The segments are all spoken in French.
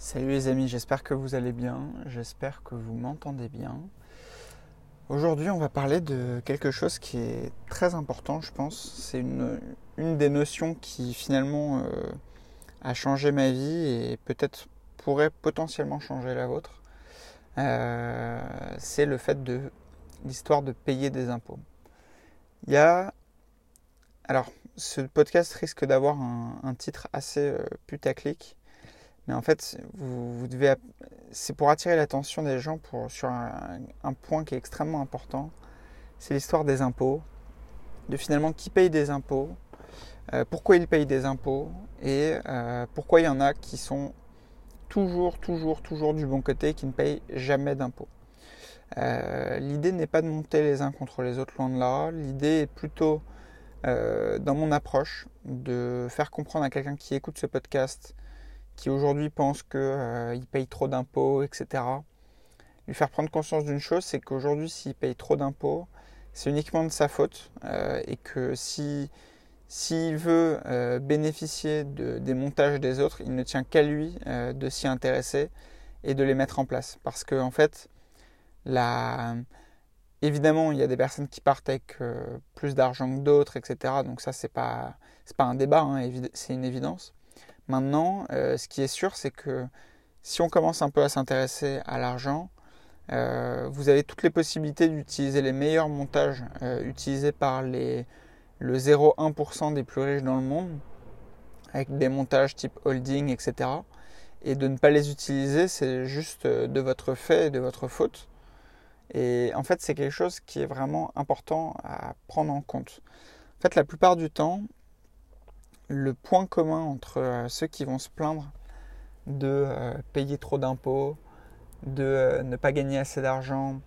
Salut les amis, j'espère que vous allez bien, j'espère que vous m'entendez bien. Aujourd'hui on va parler de quelque chose qui est très important je pense. C'est une, des notions qui finalement euh, a changé ma vie et peut-être pourrait potentiellement changer la vôtre. Euh, c'est le fait de l'histoire de payer des impôts. Il y a... Alors ce podcast risque d'avoir un, un, titre assez euh, putaclic mais en fait, vous, devez, c'est pour attirer l'attention des gens sur un, point qui est extrêmement important. C'est l'histoire des impôts, de finalement qui paye des impôts, euh, pourquoi ils payent des impôts et euh, pourquoi il y en a qui sont toujours, toujours, toujours du bon côté, qui ne payent jamais d'impôts. Euh, l'idée n'est pas de monter les uns contre les autres, loin de là. L'idée est plutôt, dans mon approche, de faire comprendre à quelqu'un qui écoute ce podcast qui aujourd'hui pense qu'il euh, paye trop d'impôts, etc. Lui faire prendre conscience d'une chose, c'est qu'aujourd'hui, s'il paye trop d'impôts, c'est uniquement de sa faute euh, et que si s'il veut euh, bénéficier de, des montages des autres, il ne tient qu'à lui de s'y intéresser et de les mettre en place. Parce que en fait, évidemment, il y a des personnes qui partent avec plus d'argent que d'autres, etc. Donc ça, c'est pas pas un débat, hein, c'est une évidence. Maintenant, euh, ce qui est sûr, c'est que si on commence un peu à s'intéresser à l'argent, euh, vous avez toutes les possibilités d'utiliser les meilleurs montages euh, utilisés par les, le 0,1% des plus riches dans le monde, avec des montages type holding, etc. Et de ne pas les utiliser, c'est juste de votre fait et de votre faute. Et en fait, c'est quelque chose qui est vraiment important à prendre en compte. En fait, la plupart du temps, le point commun entre euh, ceux qui vont se plaindre de euh, payer trop d'impôts, de euh, ne pas gagner assez d'argent,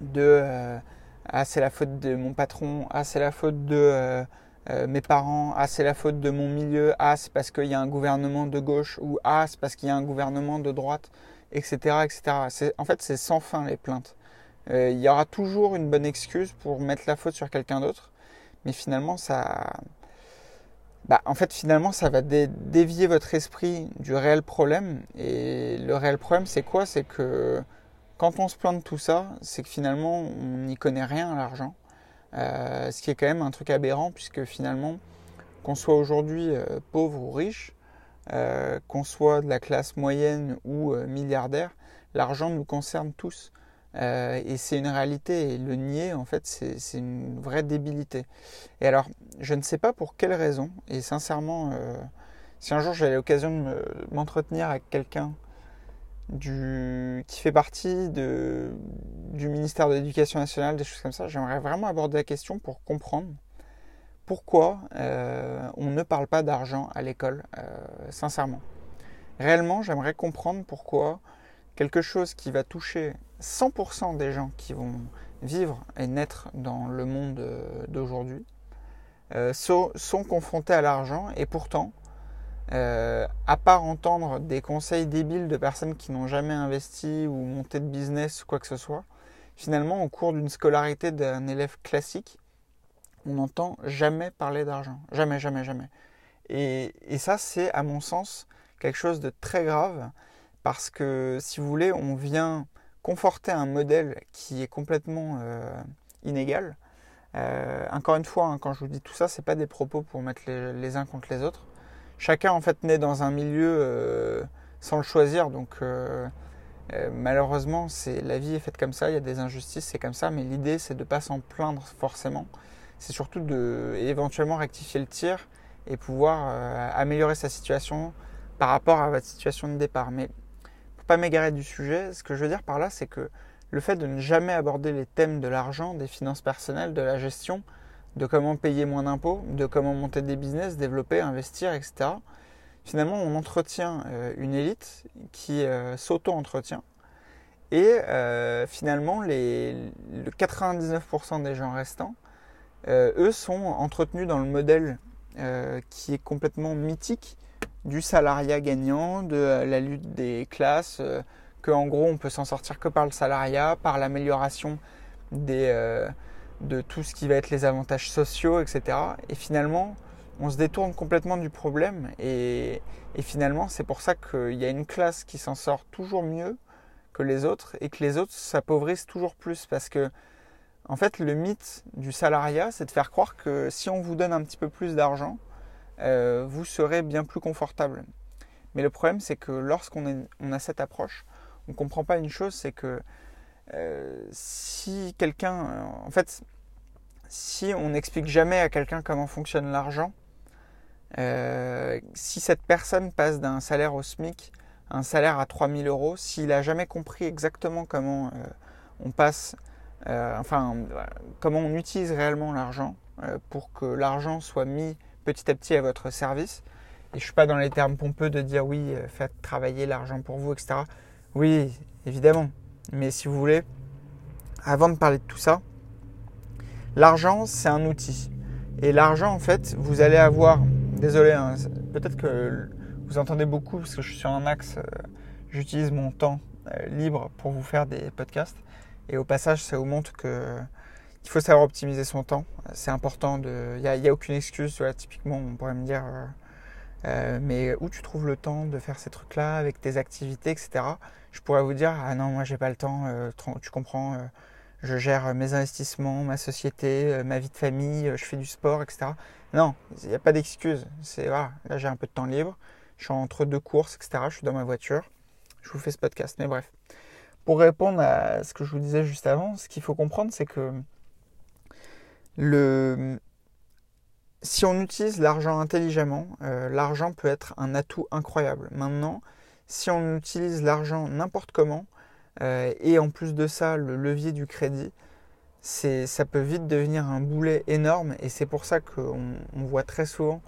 de ah c'est la faute de mon patron, ah c'est la faute de mes parents, ah c'est la faute de mon milieu, ah c'est parce qu'il y a un gouvernement de gauche ou ah c'est parce qu'il y a un gouvernement de droite, etc. etc. En fait c'est sans fin les plaintes. Il y aura toujours une bonne excuse pour mettre la faute sur quelqu'un d'autre, mais finalement ça bah, en fait, finalement, ça va dévier votre esprit du réel problème. Et le réel problème, c'est quoi? C'est que quand on se plaint de tout ça, c'est que finalement, on n'y connaît rien à l'argent. Euh, ce qui est quand même un truc aberrant, puisque finalement, qu'on soit aujourd'hui euh, pauvre ou riche, euh, qu'on soit de la classe moyenne ou milliardaire, l'argent nous concerne tous. Euh, et c'est une réalité. Et le nier, en fait, c'est une vraie débilité. Et alors, je ne sais pas pour quelle raison. Et sincèrement, euh, si un jour j'avais l'occasion de m'entretenir avec quelqu'un qui fait partie du ministère de l'Éducation nationale, des choses comme ça, j'aimerais vraiment aborder la question pour comprendre pourquoi euh, on ne parle pas d'argent à l'école, sincèrement. Réellement, j'aimerais comprendre pourquoi quelque chose qui va toucher 100% des gens qui vont vivre et naître dans le monde euh, d'aujourd'hui euh, sont, confrontés à l'argent et pourtant, euh, à part entendre des conseils débiles de personnes qui n'ont jamais investi ou monté de business ou quoi que ce soit, finalement, au cours d'une scolarité d'un élève classique, on n'entend jamais parler d'argent. Jamais, jamais, jamais. Et, et ça, c'est, à mon sens, quelque chose de très grave parce que si vous voulez, on vient conforter un modèle qui est complètement euh, inégal. Euh, encore une fois, hein, quand je vous dis tout ça, c'est pas des propos pour mettre les, uns contre les autres. Chacun en fait naît dans un milieu euh, sans le choisir, donc malheureusement, la vie est faite comme ça. Il y a des injustices, c'est comme ça. Mais l'idée, c'est de ne pas s'en plaindre forcément. C'est surtout de éventuellement rectifier le tir et pouvoir améliorer sa situation par rapport à votre situation de départ. Mais pas m'égarer du sujet, ce que je veux dire par là, c'est que le fait de ne jamais aborder les thèmes de l'argent, des finances personnelles, de la gestion, de comment payer moins d'impôts, de comment monter des business, développer, investir, etc. Finalement, on entretient euh, une élite qui euh, s'auto-entretient. Et euh, finalement, les, le 99% des gens restants, eux, sont entretenus dans le modèle qui est complètement mythique du salariat gagnant, de euh, la lutte des classes, euh, qu'en gros on peut s'en sortir que par le salariat, par l'amélioration euh, de tout ce qui va être les avantages sociaux, etc. Et finalement, on se détourne complètement du problème et, finalement c'est pour ça qu'il y a une classe qui s'en sort toujours mieux que les autres et que les autres s'appauvrissent toujours plus parce que en fait le mythe du salariat c'est de faire croire que si on vous donne un petit peu plus d'argent euh, vous serez bien plus confortable. Mais le problème c'est que lorsqu'on on a cette approche on ne comprend pas une chose c'est que euh, si quelqu'un en fait si on n'explique jamais à quelqu'un comment fonctionne l'argent euh, si cette personne passe d'un salaire au SMIC à un salaire à 3000 euros, s'il n'a jamais compris exactement comment euh, on passe, euh, enfin, comment on utilise réellement l'argent pour que l'argent soit mis petit à petit à votre service, et je ne suis pas dans les termes pompeux de dire oui, faites travailler l'argent pour vous, etc. Oui, évidemment. Mais si vous voulez, avant de parler de tout ça, l'argent, c'est un outil. Et l'argent, en fait, vous allez avoir Désolé, hein, peut-être que vous entendez beaucoup parce que je suis sur un axe, euh, j'utilise mon temps euh, libre pour vous faire des podcasts. Et au passage, ça vous montre que il faut savoir optimiser son temps. C'est important. Il n'y a, aucune excuse. typiquement, on pourrait me dire, euh, mais où tu trouves le temps de faire ces trucs-là avec tes activités, etc. Je pourrais vous dire, ah non, moi j'ai pas le temps. tu comprends je gère mes investissements, ma société, ma vie de famille, je fais du sport, etc. Non, il n'y a pas d'excuse. C'est voilà, là j'ai un peu de temps libre, je suis entre deux courses, etc. Je suis dans ma voiture, je vous fais ce podcast. Mais bref, pour répondre à ce que je vous disais juste avant, ce qu'il faut comprendre, c'est que si on utilise l'argent intelligemment, euh, l'argent peut être un atout incroyable. Maintenant, si on utilise l'argent n'importe comment, euh, et en plus de ça, le levier du crédit, ça peut vite devenir un boulet énorme et c'est pour ça qu'on on voit très souvent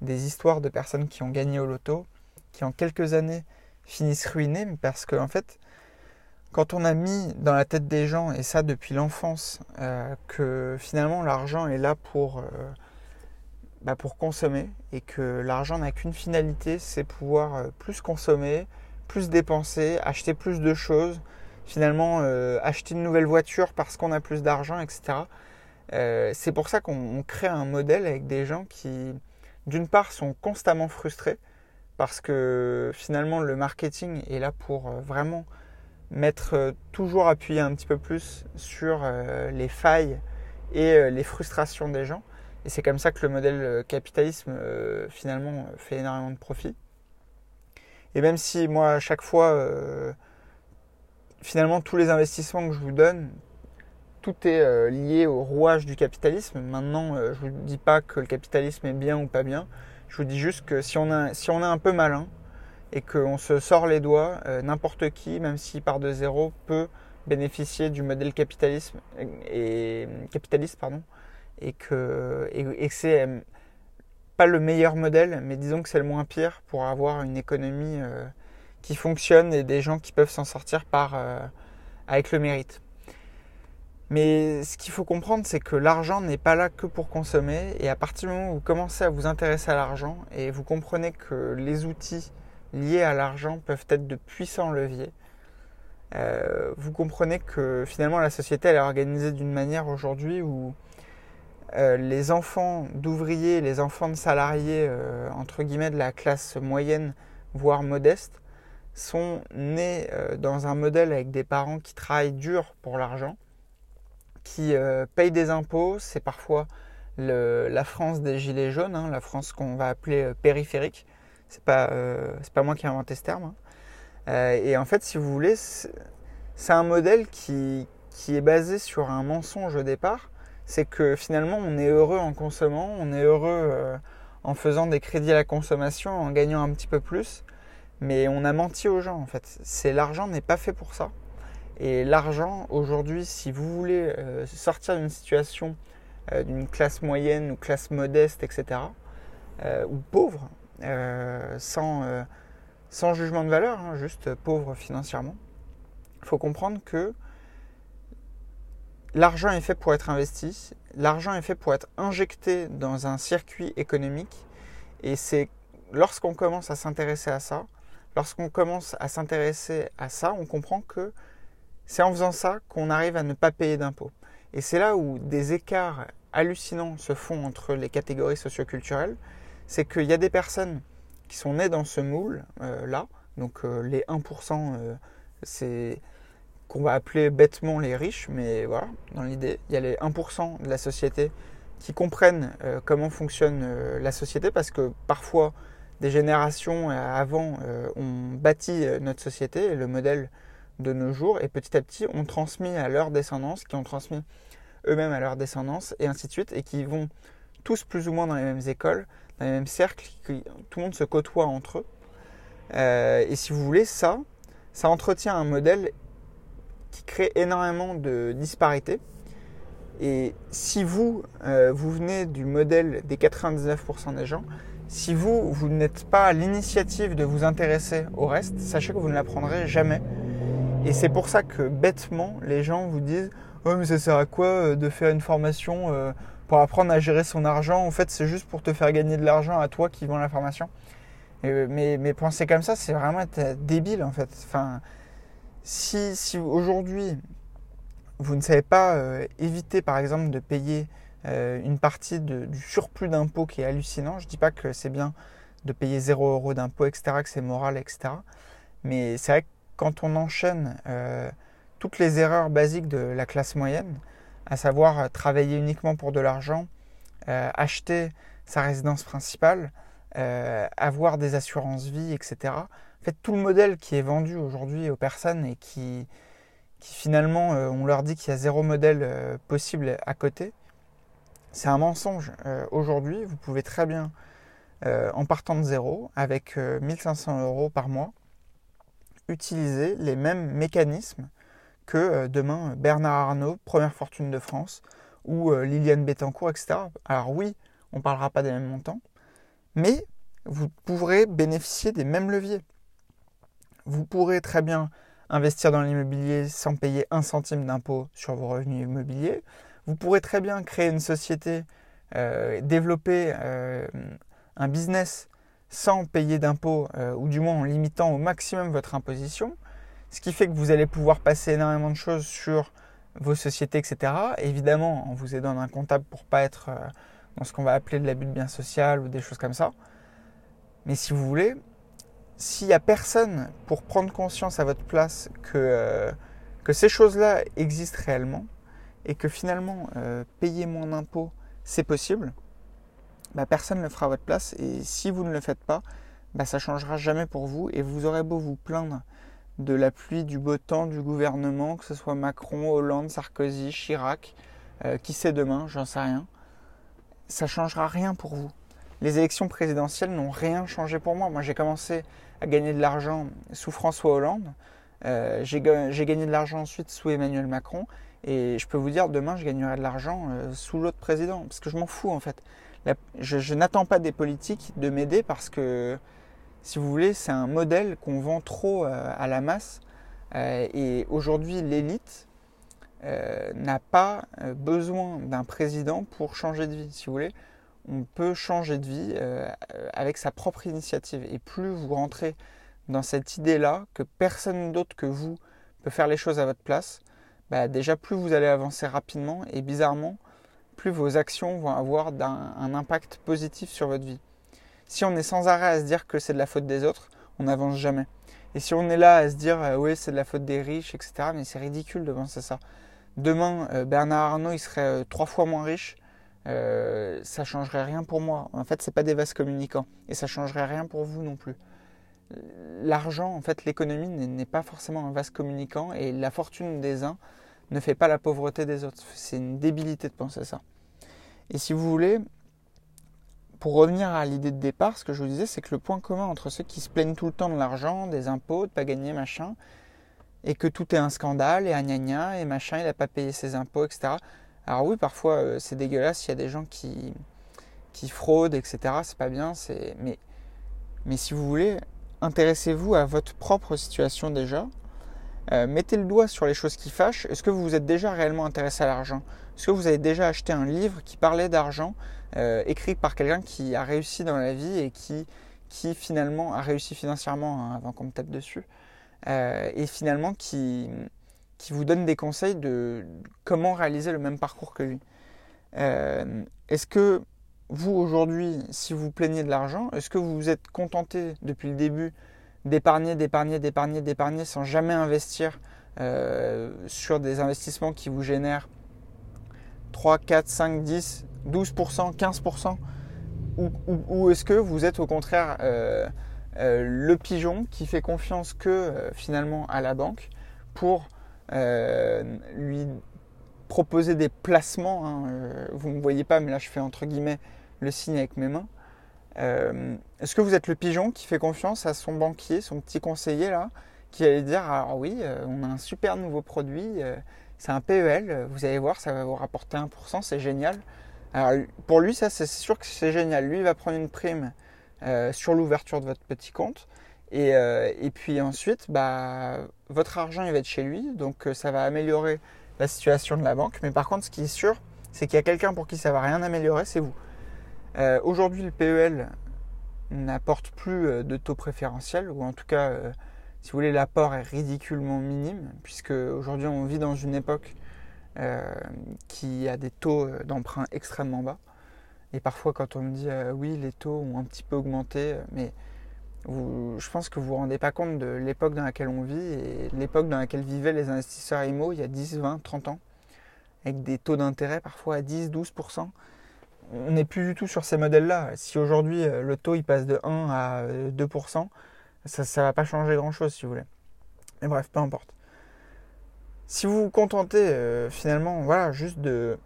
des histoires de personnes qui ont gagné au loto, qui en quelques années finissent ruinées, parce qu'en en fait, quand on a mis dans la tête des gens, et ça depuis l'enfance, euh, que finalement l'argent est là pour, euh, bah pour consommer, et que l'argent n'a qu'une finalité, c'est pouvoir euh, plus consommer, plus dépenser, acheter plus de choses, finalement acheter une nouvelle voiture parce qu'on a plus d'argent, etc. C'est pour ça qu'on crée un modèle avec des gens qui, d'une part, sont constamment frustrés parce que finalement le marketing est là pour vraiment mettre toujours appuyé un petit peu plus sur les failles et les frustrations des gens. Et c'est comme ça que le modèle capitalisme finalement fait énormément de profit. Et même si moi à chaque fois finalement, tous les investissements que je vous donne, tout est euh, lié au rouage du capitalisme. Maintenant, euh, je ne vous dis pas que le capitalisme est bien ou pas bien. Je vous dis juste que si on, a, si on est un peu malin et qu'on se sort les doigts, euh, n'importe qui, même s'il part de zéro, peut bénéficier du modèle capitalisme et, capitaliste pardon, et que, et, que c'est pas le meilleur modèle, mais disons que c'est le moins pire pour avoir une économie qui fonctionne et des gens qui peuvent s'en sortir par, euh, avec le mérite. Mais ce qu'il faut comprendre, c'est que l'argent n'est pas là que pour consommer. Et à partir du moment où vous commencez à vous intéresser à l'argent et vous comprenez que les outils liés à l'argent peuvent être de puissants leviers, euh, vous comprenez que finalement la société elle est organisée d'une manière aujourd'hui où euh, les enfants d'ouvriers, les enfants de salariés, entre guillemets de la classe moyenne, voire modeste, sont nés euh, dans un modèle avec des parents qui travaillent dur pour l'argent, qui euh, payent des impôts. C'est parfois la France des gilets jaunes, hein, la France qu'on va appeler euh, périphérique. C'est pas, pas moi qui ai inventé ce terme. Hein. et en fait, si vous voulez, c'est un modèle qui, qui est basé sur un mensonge au départ. C'est que finalement, on est heureux en consommant, on est heureux en faisant des crédits à la consommation, en gagnant un petit peu plus. Mais on a menti aux gens en fait. C'est l'argent n'est pas fait pour ça. Et l'argent aujourd'hui, si vous voulez euh, sortir d'une situation euh, d'une classe moyenne ou classe modeste, etc., euh, ou pauvre, sans, sans jugement de valeur, hein, juste pauvre financièrement, il faut comprendre que l'argent est fait pour être investi, l'argent est fait pour être injecté dans un circuit économique, et c'est lorsqu'on commence à s'intéresser à ça lorsqu'on commence à s'intéresser à ça, on comprend que c'est en faisant ça qu'on arrive à ne pas payer d'impôts. Et c'est là où des écarts hallucinant se font entre les catégories socioculturelles, c'est qu'il y a des personnes qui sont nées dans ce moule-là, donc les 1%, c'est qu'on va appeler bêtement les riches, mais voilà, dans l'idée, il y a les 1% de la société qui comprennent euh, comment fonctionne euh, la société, parce que parfois, des générations euh, avant ont bâti notre société le modèle de nos jours, et petit à petit ont transmis à leur descendance, qui ont transmis eux-mêmes à leur descendance, et ainsi de suite, et qui vont tous plus ou moins dans les mêmes écoles, dans les mêmes cercles, tout le monde se côtoie entre eux. et si vous voulez, ça, ça entretient un modèle qui crée énormément de disparités. Et si vous, euh, vous venez du modèle des 99% des gens, si vous, vous n'êtes pas à l'initiative de vous intéresser au reste, sachez que vous ne l'apprendrez jamais. Et c'est pour ça que bêtement, les gens vous disent Oh, mais ça sert à quoi euh, de faire une formation euh, pour apprendre à gérer son argent En fait, c'est juste pour te faire gagner de l'argent à toi qui vend la formation. mais, mais penser comme ça, c'est vraiment débile en fait. Enfin, si, aujourd'hui vous ne savez pas euh, éviter par exemple de payer euh, une partie du surplus d'impôts qui est hallucinant, je ne dis pas que c'est bien de payer 0 euros d'impôts, etc., que c'est moral, etc. Mais c'est vrai que quand on enchaîne euh, toutes les erreurs basiques de la classe moyenne, à savoir travailler uniquement pour de l'argent, acheter sa résidence principale, avoir des assurances vie, etc., fait, tout le modèle qui est vendu aujourd'hui aux personnes et qui, qui finalement, euh, on leur dit qu'il y a zéro modèle euh, possible à côté, c'est un mensonge. Euh, aujourd'hui, vous pouvez très bien, en partant de zéro, avec 1500 euros par mois, utiliser les mêmes mécanismes que demain Bernard Arnault, première fortune de France, ou Liliane Bettencourt, etc. Alors oui, on ne parlera pas des mêmes montants, mais vous pourrez bénéficier des mêmes leviers vous pourrez très bien investir dans l'immobilier sans payer un centime d'impôt sur vos revenus immobiliers. Vous pourrez très bien créer une société, euh, développer euh, un business sans payer d'impôt, euh, ou du moins en limitant au maximum votre imposition, ce qui fait que vous allez pouvoir passer énormément de choses sur vos sociétés, etc. Évidemment, en vous aidant d'un comptable pour pas être dans ce qu'on va appeler de l'abus de bien social ou des choses comme ça. Mais si vous voulez, s'il n'y a personne pour prendre conscience à votre place que, euh, que ces choses-là existent réellement et que finalement euh, payer moins d'impôts c'est possible, bah, personne ne le fera à votre place et si vous ne le faites pas, bah, ça changera jamais pour vous et vous aurez beau vous plaindre de la pluie, du beau temps du gouvernement, que ce soit Macron, Hollande, Sarkozy, Chirac, euh, qui sait demain, j'en sais rien, ça changera rien pour vous. Les élections présidentielles n'ont rien changé pour moi. Moi j'ai commencé à gagner de l'argent sous François Hollande. Euh, j'ai gagné de l'argent ensuite sous Emmanuel Macron. Et je peux vous dire, demain, je gagnerai de l'argent euh, sous l'autre président. Parce que je m'en fous, en fait. je, n'attends pas des politiques de m'aider parce que, si vous voulez, c'est un modèle qu'on vend trop euh, à la masse. et aujourd'hui, l'élite n'a pas besoin d'un président pour changer de vie, si vous voulez on peut changer de vie euh, avec sa propre initiative. Et plus vous rentrez dans cette idée-là, que personne d'autre que vous peut faire les choses à votre place, bah, déjà plus vous allez avancer rapidement et bizarrement, plus vos actions vont avoir un, impact positif sur votre vie. Si on est sans arrêt à se dire que c'est de la faute des autres, on n'avance jamais. Et si on est là à se dire euh, oui c'est de la faute des riches, etc., mais c'est ridicule de penser ça. Demain, euh, Bernard Arnault, il serait trois fois moins riche euh, ça changerait rien pour moi. En fait, c'est pas des vases communicants et ça changerait rien pour vous non plus. L'argent, en fait, l'économie n'est pas forcément un vase communicant et la fortune des uns ne fait pas la pauvreté des autres. C'est une débilité de penser ça. Et si vous voulez, pour revenir à l'idée de départ, ce que je vous disais, c'est que le point commun entre ceux qui se plaignent tout le temps de l'argent, des impôts, de pas gagner machin, et que tout est un scandale et un gna et machin, il n'a pas payé ses impôts, etc. Alors oui, parfois euh, c'est dégueulasse, il y a des gens qui, qui fraudent, etc. C'est pas bien, mais, mais si vous voulez, intéressez-vous à votre propre situation déjà. Euh, mettez le doigt sur les choses qui fâchent. Est-ce que vous vous êtes déjà réellement intéressé à l'argent? Est-ce que vous avez déjà acheté un livre qui parlait d'argent, euh, écrit par quelqu'un qui a réussi dans la vie et qui, qui finalement a réussi financièrement hein, avant qu'on me tape dessus Et finalement qui, qui vous donne des conseils de comment réaliser le même parcours que lui. est-ce que vous aujourd'hui, si vous plaignez de l'argent, est-ce que vous vous êtes contenté depuis le début d'épargner, d'épargner, d'épargner, d'épargner sans jamais investir sur des investissements qui vous génèrent 3, 4, 5, 10, 12%, 15% Ou, est-ce que vous êtes au contraire euh, euh, le pigeon qui fait confiance que euh, finalement à la banque pour lui proposer des placements hein, Vous ne me voyez pas, mais là je fais entre guillemets le signe avec mes mains. est-ce que vous êtes le pigeon qui fait confiance à son banquier, son petit conseiller là, qui allait dire alors oui, on a un super nouveau produit, c'est un PEL, vous allez voir, ça va vous rapporter 1%, c'est génial. Alors pour lui, ça c'est sûr que c'est génial. Lui, il va prendre une prime euh, sur l'ouverture de votre petit compte. Et, euh, et, puis ensuite, bah, votre argent il va être chez lui, donc euh, ça va améliorer la situation de la banque. Mais par contre, ce qui est sûr, c'est qu'il y a quelqu'un pour qui ça va rien améliorer, c'est vous. Aujourd'hui, le PEL n'apporte plus de taux préférentiel, ou en tout cas si vous voulez, l'apport est ridiculement minime, puisque aujourd'hui on vit dans une époque euh, qui a des taux d'emprunt extrêmement bas. Et parfois, quand on me dit euh, oui, les taux ont un petit peu augmenté, mais je pense que vous ne vous rendez pas compte de l'époque dans laquelle on vit et l'époque dans laquelle vivaient les investisseurs IMO il y a 10, 20, 30 ans, avec des taux d'intérêt parfois à 10, 12%. On n'est plus du tout sur ces modèles-là. Si aujourd'hui euh, le taux il passe de 1 à 2%, ça ne va pas changer grand-chose si vous voulez. Mais bref, peu importe. Si vous vous contentez euh, finalement, voilà, juste de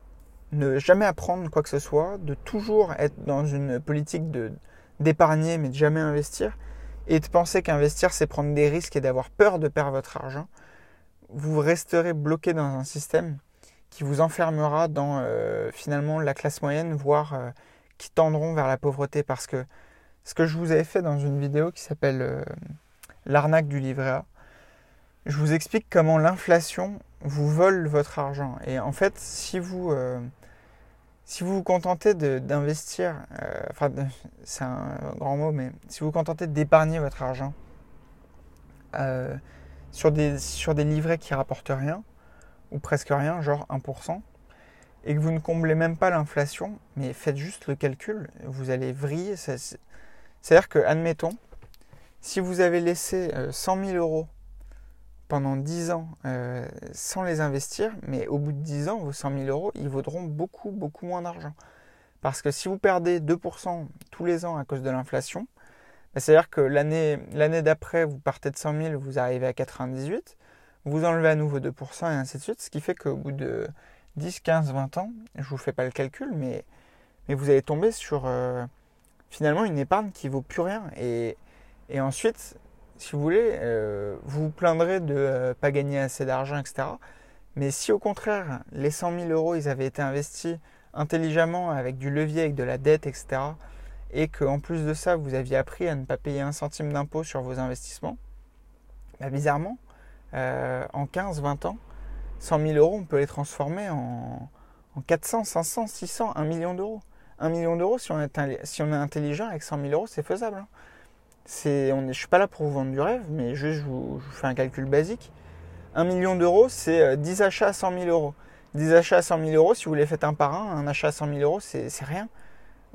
ne jamais apprendre quoi que ce soit, de toujours être dans une politique de d'épargner mais de jamais investir, et de penser qu'investir c'est prendre des risques et d'avoir peur de perdre votre argent, vous resterez bloqué dans un système qui vous enfermera dans euh, finalement la classe moyenne, voire euh, qui tendront vers la pauvreté parce que ce que je vous avais fait dans une vidéo qui s'appelle euh, L'arnaque du livret A. Je vous explique comment l'inflation vous vole votre argent. Et en fait, si vous euh, si vous vous contentez d'investir, euh, enfin c'est un grand mot, mais si vous vous contentez d'épargner votre argent sur, des, sur des livrets qui rapportent rien, ou presque rien, genre 1%, et que vous ne comblez même pas l'inflation, mais faites juste le calcul, vous allez vriller. C'est-à-dire que, admettons, si vous avez laissé 100 euh, 000 euros pendant 10 ans euh, sans les investir, mais au bout de 10 ans, vos 100 000 euros, ils vaudront beaucoup, beaucoup moins d'argent. Parce que si vous perdez 2% tous les ans à cause de l'inflation, bah, c'est-à-dire que l'année, d'après, vous partez de 100 000, vous arrivez à 98, vous enlevez à nouveau 2% et ainsi de suite, ce qui fait qu'au bout de 10, 15, 20 ans, je ne vous fais pas le calcul, mais, mais vous allez tomber sur... Euh, finalement une épargne qui vaut plus rien. Et, et ensuite, si vous voulez, euh, vous vous plaindrez de ne euh, pas gagner assez d'argent, etc. Mais si au contraire, les 100 000 euros, ils avaient été investis intelligemment avec du levier, avec de la dette, etc. Et qu'en plus de ça, vous aviez appris à ne pas payer un centime d'impôt sur vos investissements, bah, bizarrement, euh, en 15-20 ans, 100 000 euros, on peut les transformer en, en 400, 500, 600, 1 million d'euros. 1 million d'euros, si, on est, intelligent avec 100 000 euros, c'est faisable. Hein. je ne suis pas là pour vous vendre du rêve, mais juste je vous, fais un calcul basique. 1 million d'euros, c'est 10 euh, achats à 100 000 euros. 10 achats à 100 000 euros, si vous les faites un par un, un achat à 100 000 euros, c'est rien.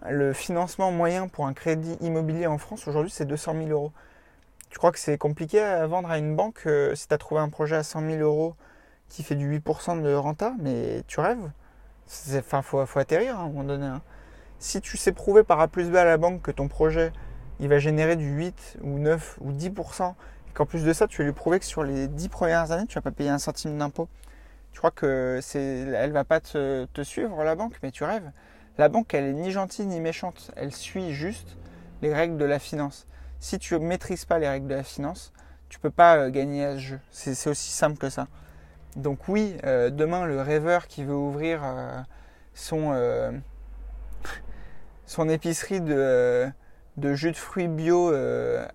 Le financement moyen pour un crédit immobilier en France aujourd'hui, c'est 200 000 euros. Tu crois que c'est compliqué à vendre à une banque euh, si tu as trouvé un projet à 100 000 euros qui fait du 8% de renta Mais tu rêves? Enfin, faut, faut atterrir hein, à un moment donné. Hein si tu sais prouver par A plus B à la banque que ton projet il va générer du 8 ou 9 ou 10%, et qu'en plus de ça, tu vas lui prouver que sur les 10 premières années, tu vas pas payer un centime d'impôt. Tu crois que c'est, elle va pas te, suivre, la banque, mais tu rêves. La banque, elle est ni gentille ni méchante. Elle suit juste les règles de la finance. Si tu ne maîtrises pas les règles de la finance, tu peux pas euh, gagner à ce jeu. C'est, aussi simple que ça. Donc oui, euh, demain, le rêveur qui veut ouvrir euh, son son épicerie de, jus de fruits bio euh,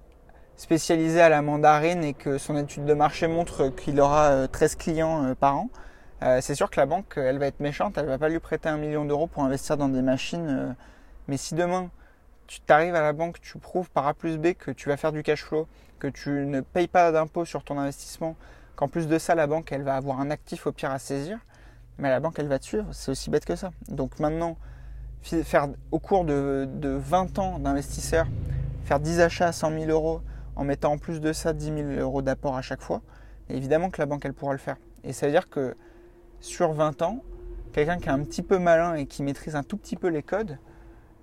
spécialisé à la mandarine et que son étude de marché montre qu'il aura 13 euh, clients euh, par an, c'est sûr que la banque, elle va être méchante, elle va pas lui prêter un million d'euros pour investir dans des machines. mais si demain, tu t'arrives à la banque, tu prouves par A plus B que tu vas faire du cash flow, que tu ne payes pas d'impôt sur ton investissement, qu'en plus de ça, la banque, elle va avoir un actif au pire à saisir, mais la banque, elle va te suivre. C'est aussi bête que ça. Donc maintenant, faire au cours de, 20 ans d'investisseur, faire 10 achats à 100 000 euros en mettant en plus de ça 10 000 euros d'apport à chaque fois, évidemment que la banque, elle pourra le faire. Et ça veut dire que sur 20 ans, quelqu'un qui est un petit peu malin et qui maîtrise un tout petit peu les codes,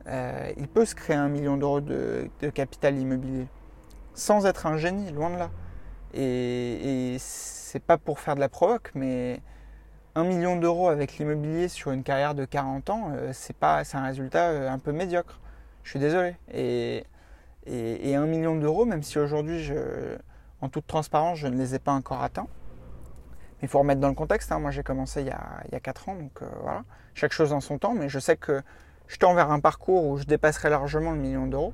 euh, il peut se créer un million d'euros de, capital immobilier sans être un génie, loin de là. Et, et c'est pas pour faire de la provoque, mais un million d'euros avec l'immobilier sur une carrière de 40 ans, euh, c'est pas, c'est un résultat euh, un peu médiocre. Je suis désolé. Et, et, un million d'euros, même si aujourd'hui, en toute transparence, je ne les ai pas encore atteints. Il faut remettre dans le contexte. Hein. Moi, j'ai commencé il y, a, il 4 ans, donc euh, voilà. Chaque chose en son temps, mais je sais que je tends vers un parcours où je dépasserai largement le million d'euros.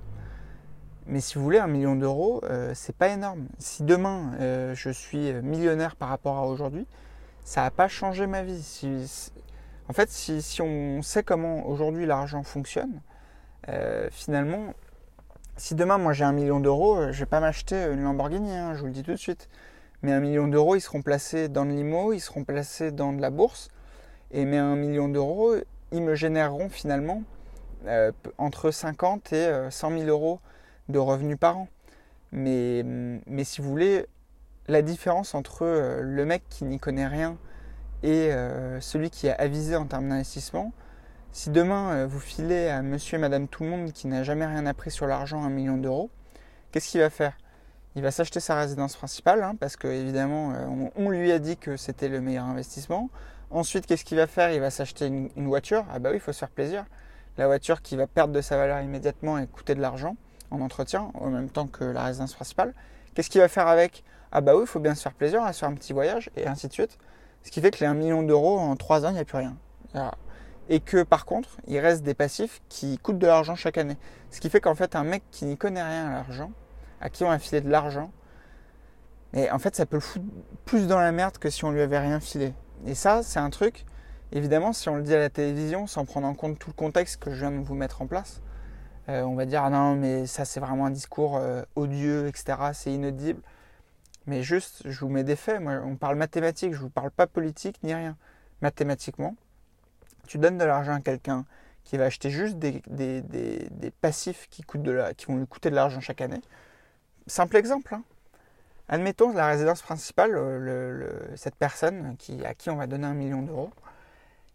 Mais si vous voulez, un million d'euros, c'est pas énorme. Si demain je suis millionnaire par rapport à aujourd'hui, ça n'a pas changé ma vie. en fait, si, on sait comment aujourd'hui l'argent fonctionne, euh, finalement, si demain moi j'ai un million d'euros, euh, je vais pas m'acheter une Lamborghini, hein, je vous le dis tout de suite. Mais un million d'euros, ils seront placés dans le limo, ils seront placés dans de la bourse. Et mais un million d'euros, ils me généreront finalement euh, entre 50 et 100 000 euros de revenus par an. Mais, mais si vous voulez, la différence entre euh, le mec qui n'y connaît rien et euh, celui qui est avisé en termes d'investissement, si demain euh, vous filez à monsieur et madame tout le monde qui n'a jamais rien appris sur l'argent un million d'euros, qu'est-ce qu'il va faire? Il va s'acheter sa résidence principale, hein, parce que évidemment on, lui a dit que c'était le meilleur investissement. Ensuite, qu'est-ce qu'il va faire? Il va s'acheter une, une, voiture. Ah bah oui, il faut se faire plaisir. La voiture qui va perdre de sa valeur immédiatement et coûter de l'argent en entretien, en même temps que la résidence principale. Qu'est-ce qu'il va faire avec? Ah bah oui, il faut bien se faire plaisir, va se faire un petit voyage, et ainsi de suite. Ce qui fait que les 1 million d'euros en 3 ans, il n'y a plus rien. Et que par contre, il reste des passifs qui coûtent de l'argent chaque année. Ce qui fait qu'en fait, un mec qui n'y connaît rien à l'argent, à qui on a filé de l'argent, mais en fait, ça peut le foutre plus dans la merde que si on lui avait rien filé. Et ça, c'est un truc, évidemment, si on le dit à la télévision, sans prendre en compte tout le contexte que je viens de vous mettre en place, euh, on va dire, ah non, mais ça, c'est vraiment un discours euh, odieux, etc., c'est inaudible. Mais juste, je vous mets des faits. Moi, on parle mathématiques, je ne vous parle pas politique ni rien. Mathématiquement, tu donnes de l'argent à quelqu'un qui va acheter juste des, passifs qui, de vont lui coûter de l'argent chaque année. Simple exemple. Hein. Admettons la résidence principale, cette personne qui, à qui on va donner un million d'euros,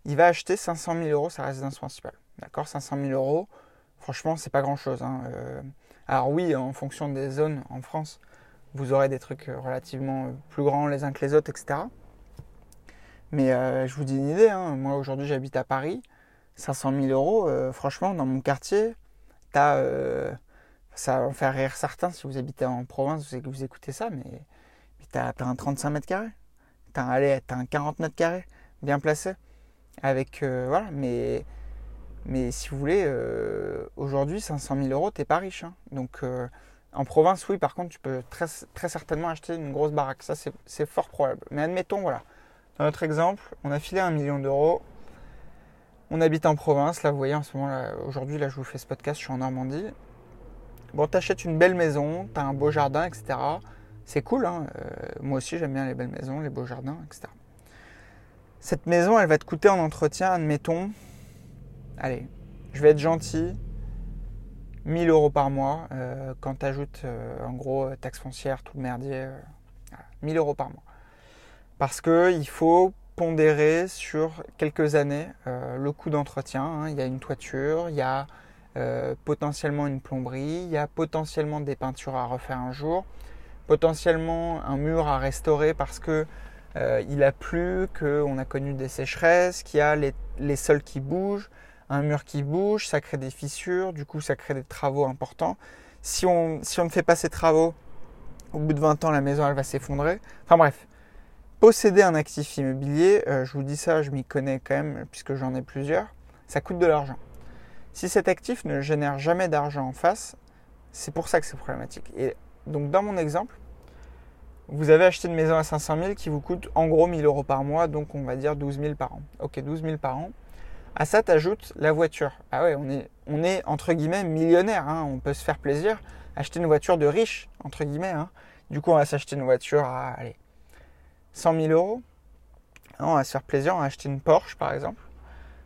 il va acheter 500 000 euros sa résidence principale. D'accord? 500 000 euros, franchement, c'est pas grand chose. Hein. Euh, alors, oui, en fonction des zones en France, vous aurez des trucs euh, relativement euh, plus grands les uns que les autres, etc. Mais euh, je vous dis une idée, hein. moi aujourd'hui j'habite à Paris, 500 000 euros, franchement dans mon quartier, as, ça va en faire rire certains si vous habitez en province, vous, vous écoutez ça, mais, mais tu as, un 35 mètres carrés, tu as, as, un 40 mètres carrés bien placé, avec, voilà, mais, mais si vous voulez, aujourd'hui 500 000 euros, t'es pas riche, hein. donc en province, oui, par contre, tu peux très, très certainement acheter une grosse baraque. Ça, c'est fort probable. Mais admettons, voilà. Dans notre exemple, on a filé un million d'euros. On habite en province. Là, vous voyez, en ce moment, aujourd'hui, là, je vous fais ce podcast, je suis en Normandie. Bon, t'achètes une belle maison, t'as un beau jardin, etc. C'est cool, hein. Euh, moi aussi, j'aime bien les belles maisons, les beaux jardins, etc. Cette maison, elle va te coûter en entretien, admettons. Allez, je vais être gentil, 1000 euros par mois euh, quand tu ajoutes euh, en gros euh, taxe foncière, tout le merdier. 1000 euros par mois. Parce qu'il faut pondérer sur quelques années le coût d'entretien. Hein. Il y a une toiture, il y a potentiellement une plomberie, il y a potentiellement des peintures à refaire un jour, potentiellement un mur à restaurer parce que il a plu, qu'on a connu des sécheresses, qu'il y a les sols qui bougent, un mur qui bouge, ça crée des fissures, du coup ça crée des travaux importants. Si on, ne fait pas ces travaux, au bout de 20 ans, la maison elle va s'effondrer. Enfin bref, posséder un actif immobilier, euh, je vous dis ça, je m'y connais quand même puisque j'en ai plusieurs, ça coûte de l'argent. Si cet actif ne génère jamais d'argent en face, c'est pour ça que c'est problématique. Et donc dans mon exemple, vous avez acheté une maison à 500 000 qui vous coûte en gros 1000 euros par mois, donc on va dire 12 000 par an. Ok, 12 000 par an. À ça, t'ajoutes la voiture. Ah ouais, on est, on est entre guillemets millionnaire. Hein. On peut se faire plaisir, acheter une voiture de riche, entre guillemets. Hein. Du coup, on va s'acheter une voiture à allez, 100 000 euros. on va se faire plaisir, on va acheter une Porsche par exemple.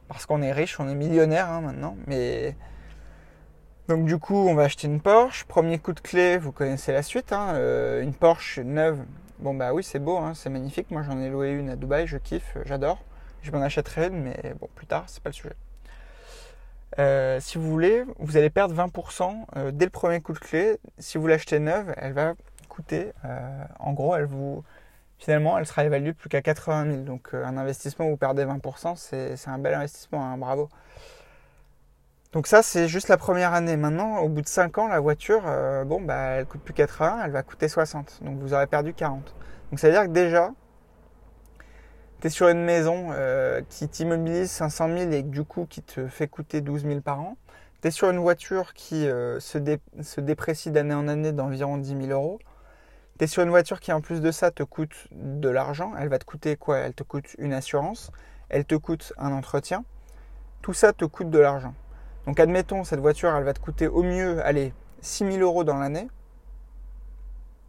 Parce qu'on est riche, on est millionnaire hein, maintenant. Mais donc du coup, on va acheter une Porsche. Premier coup de clé, vous connaissez la suite. Euh, une Porsche neuve. Bon bah oui, c'est beau, c'est magnifique. Moi, j'en ai loué une à Dubaï, je kiffe, j'adore. Je m'en achèterai une, mais bon, plus tard, c'est pas le sujet. Euh, si vous voulez, vous allez perdre 20% euh, dès le premier coup de clé. Si vous l'achetez neuve, elle va coûter, en gros, elle vous, finalement, elle sera évaluée plus qu'à 80 000. Donc, un investissement où vous perdez 20%, c'est un bel investissement, hein, bravo. Donc ça, c'est juste la première année. Maintenant, au bout de 5 ans, la voiture, euh, bon, bah, elle coûte plus 80, elle va coûter 60. Donc vous aurez perdu 40. Donc ça veut dire que déjà, tu es sur une maison euh, qui t'immobilise 500 000 et du coup qui te fait coûter 12 000 par an. Tu es sur une voiture qui euh, se, se, déprécie d'année en année d'environ 10 000 euros. Tu es sur une voiture qui en plus de ça te coûte de l'argent. Elle va te coûter quoi? Elle te coûte une assurance, elle te coûte un entretien. Tout ça te coûte de l'argent. Donc admettons, cette voiture, elle va te coûter au mieux, allez, 6 000 euros dans l'année.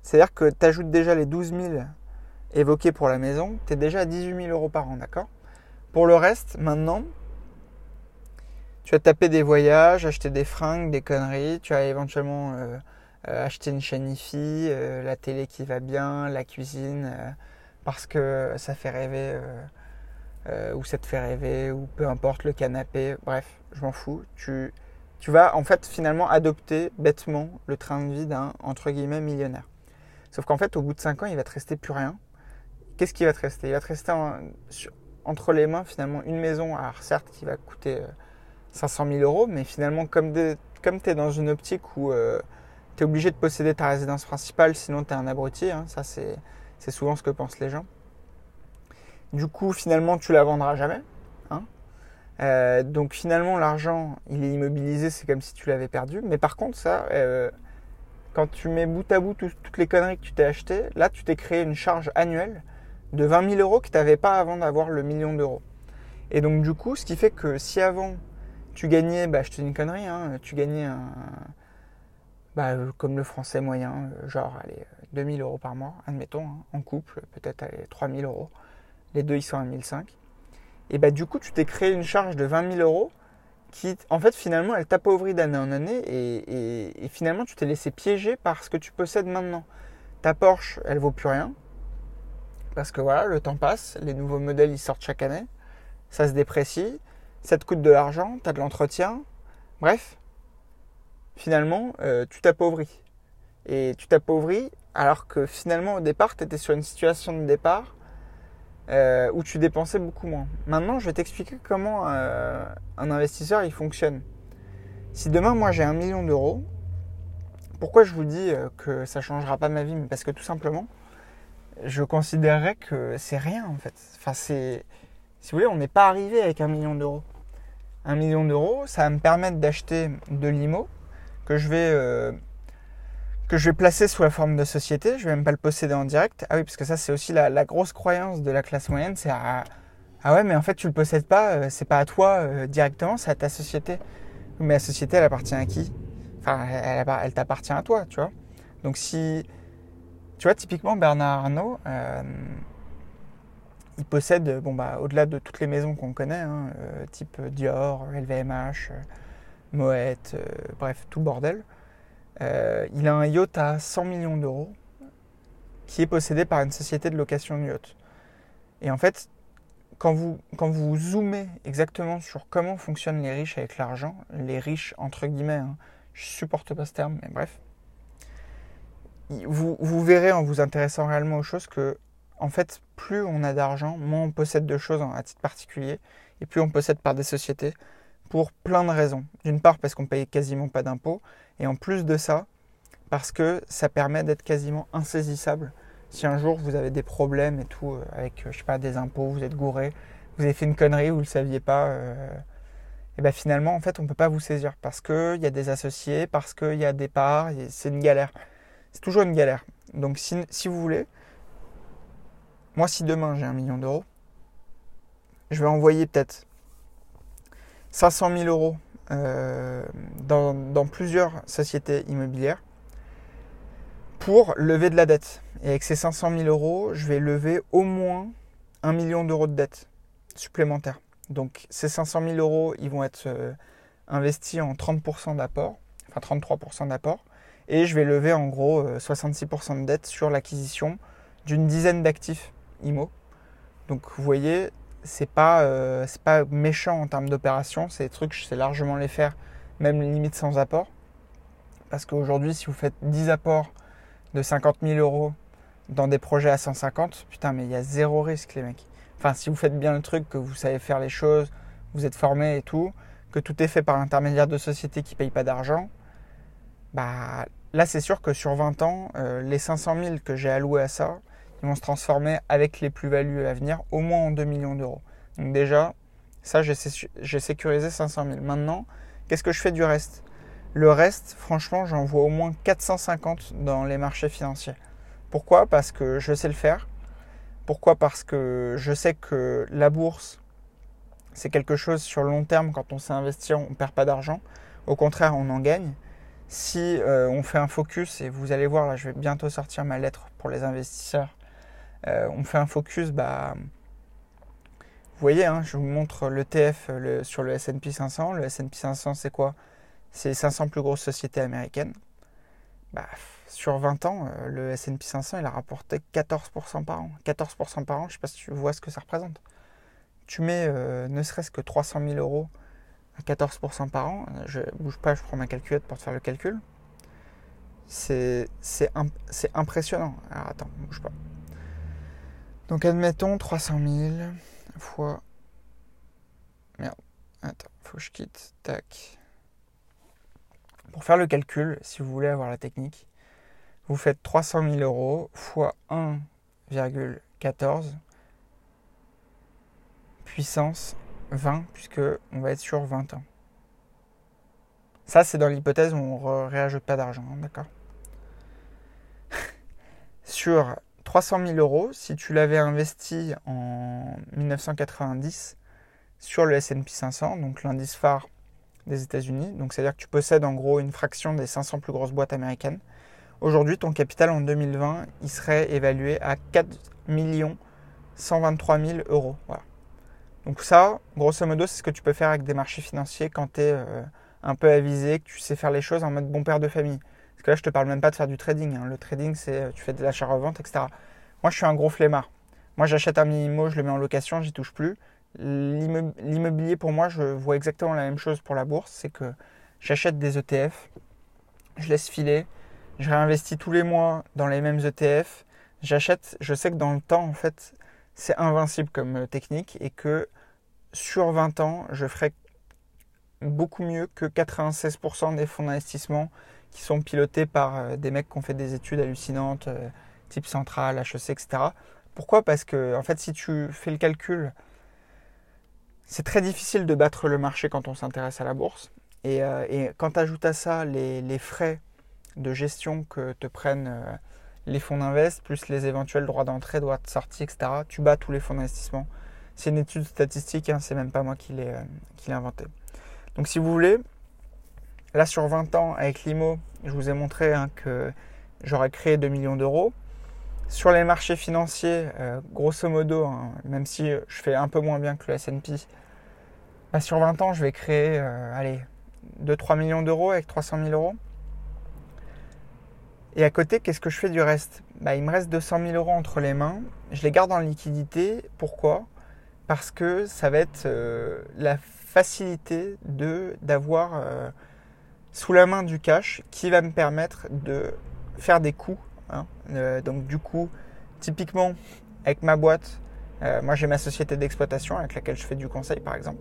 C'est-à-dire que tu ajoutes déjà les 12 000 évoqués pour la maison, tu es déjà à 18 000 euros par an, d'accord? Pour le reste, maintenant, tu vas taper des voyages, acheter des fringues, des conneries, tu vas éventuellement euh, euh, acheter une chaîne IFI, euh, la télé qui va bien, la cuisine, parce que ça fait rêver euh, ou ça te fait rêver, ou peu importe, le canapé, bref, je m'en fous. Tu, tu vas en fait finalement adopter bêtement le train de vie d'un entre guillemets millionnaire. Sauf qu'en fait, au bout de 5 ans, il va te rester plus rien. Qu'est-ce qui va te rester? Il va te rester entre les mains finalement une maison, alors certes qui va coûter 500 euh, 000 euros, mais finalement comme, tu es dans une optique où euh, tu es obligé de posséder ta résidence principale, sinon tu es un abruti, hein, ça c'est souvent ce que pensent les gens. Du coup, finalement, tu la vendras jamais. Hein. Euh, donc finalement, l'argent, il est immobilisé, c'est comme si tu l'avais perdu. Mais par contre, ça, euh, quand tu mets bout à bout toutes les conneries que tu t'es achetées, là, tu t'es créé une charge annuelle de 20 000 euros que tu n'avais pas avant d'avoir le million d'euros. Et donc du coup, ce qui fait que si avant, tu gagnais, bah, je te dis une connerie, hein, tu gagnais un, bah, euh, comme le français moyen, genre allez, 2000 euros par mois, admettons, hein, en couple, peut-être 3000 euros les deux ils sont à 1005. Et bah du coup tu t'es créé une charge de 20 000 euros qui en fait finalement elle t'appauvrit d'année en année et, finalement tu t'es laissé piéger par ce que tu possèdes maintenant. Ta Porsche elle vaut plus rien parce que voilà le temps passe, les nouveaux modèles ils sortent chaque année, ça se déprécie, ça te coûte de l'argent, tu de l'entretien, bref, finalement euh, tu t'appauvris. Et tu t'appauvris alors que finalement au départ tu étais sur une situation de départ euh, où tu dépensais beaucoup moins. Maintenant, je vais t'expliquer comment euh, un investisseur il fonctionne. Si demain, moi, j'ai un million d'euros, pourquoi je vous dis que ça changera pas ma vie Parce que tout simplement, je considérerais que c'est rien en fait. Enfin, c'est, si vous voulez, on n'est pas arrivé avec un million d'euros. Un million d'euros, ça va me permettre d'acheter de l'IMO que je vais que je vais placer sous la forme de société, je vais même pas le posséder en direct. Ah oui, parce que ça c'est aussi la, grosse croyance de la classe moyenne, c'est ah, ah, ouais, mais en fait tu le possèdes pas, euh, c'est pas à toi euh, directement, c'est à ta société. Mais la société, elle appartient à qui? Enfin, elle, elle, t'appartient à toi, tu vois. Donc si, tu vois, typiquement Bernard Arnault, euh, il possède, bon bah, au-delà de toutes les maisons qu'on connaît, hein, type Dior, LVMH, Moet, bref, tout bordel. Euh, il a un yacht à 100 millions d'euros qui est possédé par une société de location de yacht. Et en fait, quand vous, quand vous zoomez exactement sur comment fonctionnent les riches avec l'argent, les riches entre guillemets, hein, je supporte pas ce terme, mais bref, vous, verrez en vous intéressant réellement aux choses que, en fait, plus on a d'argent, moins on possède de choses à titre particulier, et plus on possède par des sociétés, pour plein de raisons. D'une part parce qu'on paye quasiment pas d'impôts, et en plus de ça, parce que ça permet d'être quasiment insaisissable. Si un jour vous avez des problèmes et tout, euh, avec, je sais pas, des impôts, vous êtes gouré, vous avez fait une connerie, vous ne le saviez pas, euh, et ben finalement, en fait, on ne peut pas vous saisir parce qu'il y a des associés, parce qu'il y a des parts, c'est une galère. C'est toujours une galère. Donc si, vous voulez, moi si demain j'ai un million d'euros, je vais envoyer peut-être 500 000 euros euh, dans, plusieurs sociétés immobilières pour lever de la dette. Et avec ces 500 000 euros, je vais lever au moins 1 million d'euros de dette supplémentaire. Donc ces 500 000 euros, ils vont être euh, investis en 30% d'apport, enfin 33% d'apport, et je vais lever en gros 66% de dette sur l'acquisition d'une dizaine d'actifs IMO. Donc vous voyez, c'est pas, c'est pas méchant en termes d'opération, des trucs, je sais largement les faire, même limite sans apport. Parce qu'aujourd'hui, si vous faites 10 apports de 50 000 euros dans des projets à 150, putain, mais il y a zéro risque, les mecs. Enfin, si vous faites bien le truc, que vous savez faire les choses, vous êtes formé et tout, que tout est fait par l'intermédiaire de sociétés qui ne payent pas d'argent, bah là, c'est sûr que sur 20 ans, euh, les 500 000 que j'ai alloués à ça, ils vont se transformer avec les plus-values à venir au moins en 2 millions d'euros. Donc déjà, ça, j'ai sécurisé 500 000. Maintenant, qu'est-ce que je fais du reste? Le reste, franchement, j'en vois au moins 450 dans les marchés financiers. Pourquoi? Parce que je sais le faire. Pourquoi? Parce que je sais que la bourse, c'est quelque chose sur le long terme, quand on sait investir, on ne perd pas d'argent. Au contraire, on en gagne. Si euh, on fait un focus, et vous allez voir, là, je vais bientôt sortir ma lettre pour les investisseurs, euh, on fait un focus, bah, vous voyez, hein, je vous montre l'ETF le, sur le S&P 500. Le S&P 500, c'est quoi? C'est les 500 plus grosses sociétés américaines. Bah, sur 20 ans, euh, le S&P 500, il a rapporté 14% par an. 14% par an, je ne sais pas si tu vois ce que ça représente. Tu mets euh, ne serait-ce que 300 000 euros à 14% par an. Je bouge pas, je prends ma calculette pour te faire le calcul. C'est impressionnant. Alors attends, bouge pas. Donc admettons 300 000 fois... Merde. Attends, faut que je quitte. Tac. Pour faire le calcul, si vous voulez avoir la technique, vous faites 300 000 euros fois 1,14 puissance 20, puisque on va être sur 20 ans. Ça, c'est dans l'hypothèse où on ne réajoute pas d'argent, hein, d'accord Sur 300 000 euros, si tu l'avais investi en 1990 sur le S&P 500, donc l'indice phare des États-Unis. Donc, c'est-à-dire que tu possèdes en gros une fraction des 500 plus grosses boîtes américaines. Aujourd'hui, ton capital en 2020, il serait évalué à 4 123 000 euros. Voilà. Donc ça, grosso modo, c'est ce que tu peux faire avec des marchés financiers quand tu es euh, un peu avisé, que tu sais faire les choses en mode bon père de famille. Parce que là, je te parle même pas de faire du trading. Hein. Le trading, c'est euh, tu fais de l'achat-revente, etc. Moi, je suis un gros flemmard. Moi, j'achète un minimo, je le mets en location, j'y touche plus. L'immobilier, pour moi, je vois exactement la même chose pour la bourse. C'est que j'achète des ETF, je laisse filer, je réinvestis tous les mois dans les mêmes ETF. J'achète, je sais que dans le temps, en fait, c'est invincible comme euh, technique et que sur 20 ans, je ferai beaucoup mieux que 96% des fonds d'investissement qui sont pilotés par euh, des mecs qui ont fait des études hallucinantes, euh, type central, HEC, etc. Pourquoi? Parce que, en fait, si tu fais le calcul c'est très difficile de battre le marché quand on s'intéresse à la bourse. Et, quand tu ajoutes à ça les, frais de gestion que te prennent les fonds d'invest, plus les éventuels droits d'entrée, droits de sortie, etc., tu bats tous les fonds d'investissement. C'est une étude statistique, hein, c'est même pas moi qui l'ai euh, inventé. Donc si vous voulez, là sur 20 ans avec l'IMO, je vous ai montré hein, que j'aurais créé 2 millions d'euros. Sur les marchés financiers, euh, grosso modo, hein, même si je fais un peu moins bien que le S&P, bah, sur 20 ans, je vais créer euh, allez, 2-3 millions d'euros avec 300 000 euros. Et à côté, qu'est-ce que je fais du reste? Bah, Il me reste 200 000 euros entre les mains. Je les garde en liquidité. Pourquoi? Parce que ça va être euh, la facilité de d'avoir sous la main du cash qui va me permettre de faire des coups Hein. Euh, donc du coup, typiquement, avec ma boîte, euh, moi j'ai ma société d'exploitation avec laquelle je fais du conseil par exemple.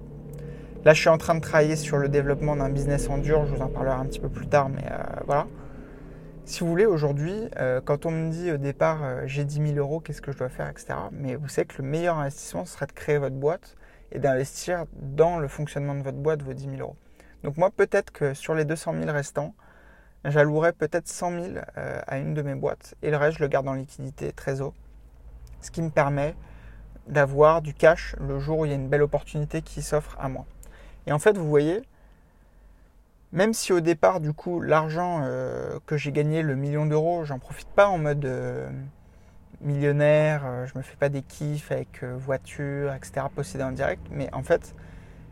Là, je suis en train de travailler sur le développement d'un business en dur, je vous en parlerai un petit peu plus tard, mais euh, voilà. Si vous voulez, aujourd'hui, quand on me dit au départ j'ai 10 000 euros, qu'est-ce que je dois faire, etc. Mais vous savez que le meilleur investissement serait de créer votre boîte et d'investir dans le fonctionnement de votre boîte vos 10 000 euros. Donc moi, peut-être que sur les 200 000 restants, j'allouerai peut-être 100 000 euh, à une de mes boîtes et le reste, je le garde en liquidité, trésor. Ce qui me permet d'avoir du cash le jour où il y a une belle opportunité qui s'offre à moi. Et en fait, vous voyez, même si au départ, du coup, l'argent euh, que j'ai gagné, le million d'euros, j'en profite pas en mode euh, millionnaire, euh, je me fais pas des kiffs avec voiture, etc. possédés en direct. Mais en fait,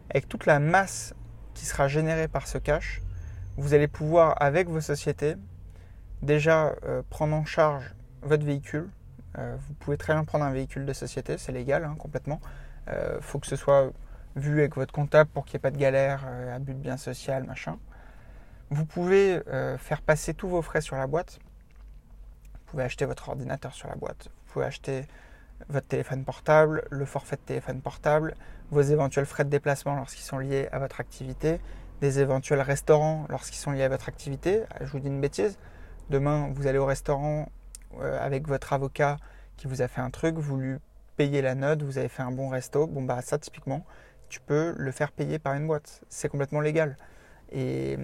avec toute la masse qui sera générée par ce cash, vous allez pouvoir, avec vos sociétés, déjà prendre en charge votre véhicule. vous pouvez très bien prendre un véhicule de société, c'est légal hein, complètement. Il faut que ce soit vu avec votre comptable pour qu'il n'y ait pas de galère, abus de bien social, machin. Vous pouvez faire passer tous vos frais sur la boîte. Vous pouvez acheter votre ordinateur sur la boîte. Vous pouvez acheter votre téléphone portable, le forfait de téléphone portable, vos éventuels frais de déplacement lorsqu'ils sont liés à votre activité, des éventuels restaurants lorsqu'ils sont liés à votre activité. Je vous dis une bêtise. Demain, vous allez au restaurant euh, avec votre avocat qui vous a fait un truc, vous lui payez la note, vous avez fait un bon resto. Bon, bah, ça, typiquement, tu peux le faire payer par une boîte. C'est complètement légal. Et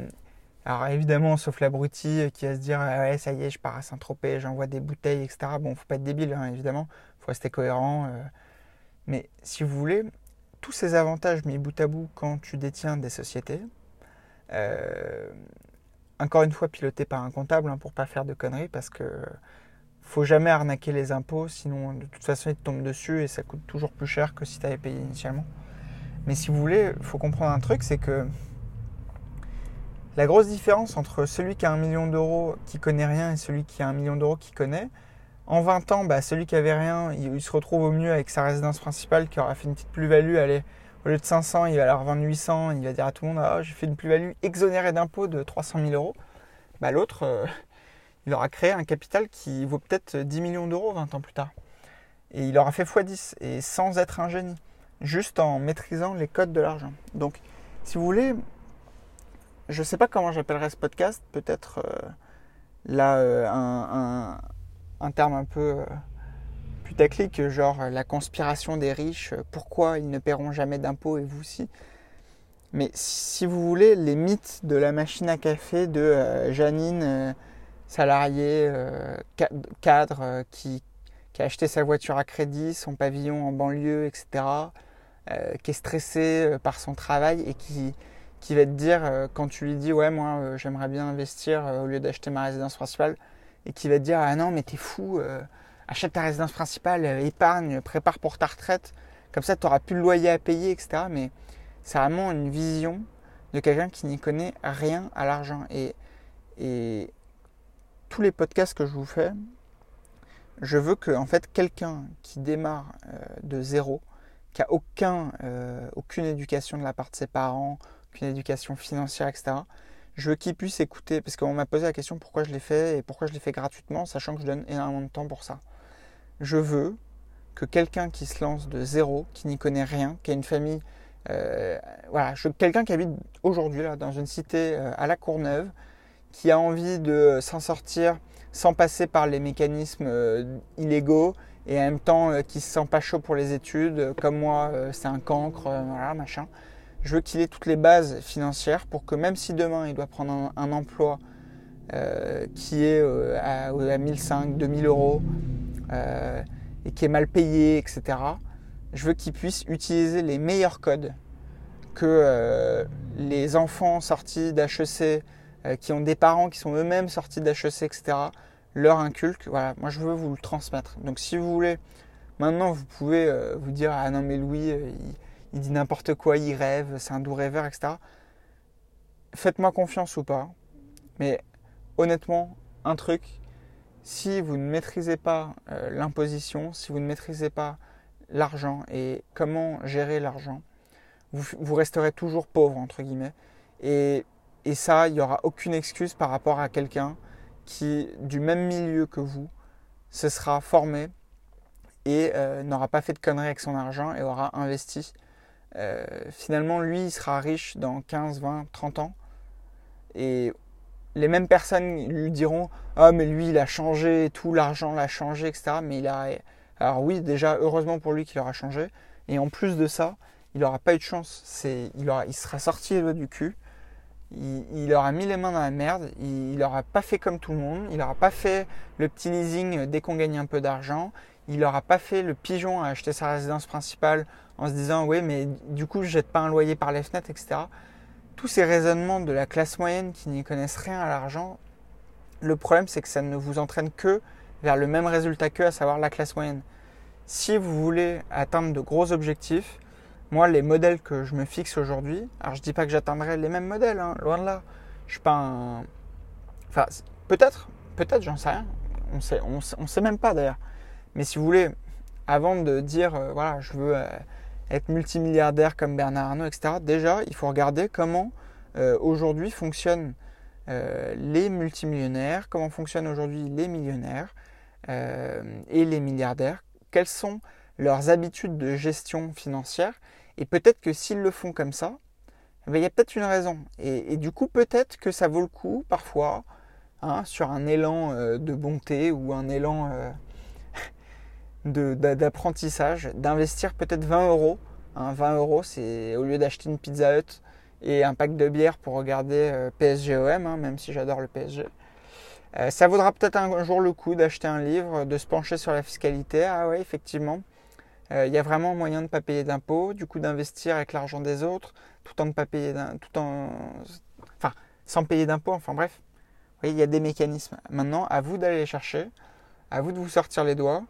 alors évidemment, sauf l'abruti qui va se dire ah ouais ça y est, je pars à Saint-Tropez, j'envoie des bouteilles, etc. Bon, faut pas être débile, hein, évidemment, faut rester cohérent. Euh. Mais si vous voulez, tous ces avantages mis bout à bout quand tu détiens des sociétés, euh, encore une fois piloté par un comptable hein, pour pas faire de conneries, parce que faut jamais arnaquer les impôts, sinon de toute façon ils te tombent dessus et ça coûte toujours plus cher que si tu avais payé initialement. Mais si vous voulez, faut comprendre un truc, c'est que la grosse différence entre celui qui a un million d'euros qui connaît rien et celui qui a un million d'euros qui connaît, en 20 ans, bah, celui qui avait rien, il, se retrouve au mieux avec sa résidence principale qui aura fait une petite plus-value. Allez, au lieu de 500, il va la revendre 800. Il va dire à tout le monde ah, j'ai fait une plus-value exonérée d'impôts de 300 000 euros. Bah, L'autre, euh, il aura créé un capital qui vaut peut-être 10 millions d'euros 20 ans plus tard. Et il aura fait x10 et sans être un génie, juste en maîtrisant les codes de l'argent. Donc, si vous voulez, je ne sais pas comment j'appellerais ce podcast, peut-être euh, là euh, un, terme un peu euh, putaclic, genre la conspiration des riches, pourquoi ils ne paieront jamais d'impôts et vous aussi. Mais si vous voulez, les mythes de la machine à café de Janine, salariée, cadre, qui, qui, a acheté sa voiture à crédit, son pavillon en banlieue, etc., qui est stressée par son travail et qui, qui va te dire euh, quand tu lui dis ouais moi euh, j'aimerais bien investir euh, au lieu d'acheter ma résidence principale et qui va te dire ah non mais t'es fou achète ta résidence principale épargne prépare pour ta retraite. Comme ça tu n'auras plus le loyer à payer etc mais c'est vraiment une vision de quelqu'un qui n'y connaît rien à l'argent. Et, et tous les podcasts que je vous fais je veux que en fait quelqu'un qui démarre de zéro qui a aucun, aucune éducation de la part de ses parents une éducation financière, etc. Je veux qu'il puisse écouter, parce qu'on m'a posé la question pourquoi je l'ai fait et pourquoi je l'ai fait gratuitement, sachant que je donne énormément de temps pour ça. Je veux que quelqu'un qui se lance de zéro, qui n'y connaît rien, qui a une famille, euh, voilà, quelqu'un qui habite aujourd'hui dans une cité euh, à la Courneuve, qui a envie de s'en sortir sans passer par les mécanismes euh, illégaux et en même temps qui se sent pas chaud pour les études, comme moi, c'est un cancre, voilà, machin je veux qu'il ait toutes les bases financières pour que même si demain il doit prendre un, emploi euh, qui est euh, à, à 1005, 2000 euros euh, et qui est mal payé, etc., je veux qu'il puisse utiliser les meilleurs codes que les enfants sortis d'HEC, qui ont des parents qui sont eux-mêmes sortis d'HEC, etc., leur inculquent. Voilà, moi je veux vous le transmettre. Donc si vous voulez, maintenant vous pouvez vous dire Ah non, mais Louis, il il dit n'importe quoi, il rêve, c'est un doux rêveur, etc. Faites-moi confiance ou pas, mais honnêtement, un truc, si vous ne maîtrisez pas euh, l'imposition, si vous ne maîtrisez pas l'argent et comment gérer l'argent, vous, resterez toujours pauvre, entre guillemets. Et, ça, il n'y aura aucune excuse par rapport à quelqu'un qui, du même milieu que vous, se sera formé et euh, n'aura pas fait de conneries avec son argent et aura investi euh, finalement, lui, il sera riche dans 15, 20, 30 ans. Et les mêmes personnes lui diront Ah, mais lui, il a changé tout, l'argent l'a changé, etc. Mais il a. Alors, oui, déjà, heureusement pour lui qu'il aura changé. Et en plus de ça, il n'aura pas eu de chance. C'est, il, aura, il sera sorti du cul. Il, aura mis les mains dans la merde. Il n'aura pas fait comme tout le monde. Il n'aura pas fait le petit leasing dès qu'on gagne un peu d'argent. Il n'aura pas fait le pigeon à acheter sa résidence principale en se disant oui mais du coup je jette pas un loyer par les fenêtres, etc. Tous ces raisonnements de la classe moyenne qui n'y connaissent rien à l'argent, le problème c'est que ça ne vous entraîne que vers le même résultat qu'eux, à savoir la classe moyenne. Si vous voulez atteindre de gros objectifs, moi, les modèles que je me fixe aujourd'hui, alors je dis pas que j'atteindrai les mêmes modèles, hein, loin de là. Je suis pas un. Enfin, peut-être, peut-être, j'en sais rien. On sait, on, sait même pas d'ailleurs. Mais si vous voulez, avant de dire, euh, voilà, je veux euh, être multimilliardaire comme Bernard Arnault, etc., déjà, il faut regarder comment euh, aujourd'hui fonctionnent les multimillionnaires, comment fonctionnent aujourd'hui les millionnaires et les milliardaires, quelles sont leurs habitudes de gestion financière? Et peut-être que s'ils le font comme ça, eh ben, il y a peut-être une raison. Et, du coup, peut-être que ça vaut le coup, parfois, hein, sur un élan de bonté ou un élan d'apprentissage, d'investir peut-être 20 euros. 20 hein, euros, c'est au lieu d'acheter une Pizza Hut et un pack de bière pour regarder euh, PSGOM, hein, même si j'adore le PSG. Euh, ça vaudra peut-être un jour le coup d'acheter un livre, de se pencher sur la fiscalité. Ah ouais, effectivement, euh, il y a vraiment moyen de ne pas payer d'impôts, du coup d'investir avec l'argent des autres, tout en ne pas payer tout en, enfin, sans payer d'impôts. Enfin bref, il y a des mécanismes. Maintenant, à vous d'aller les chercher, à vous de vous sortir les doigts.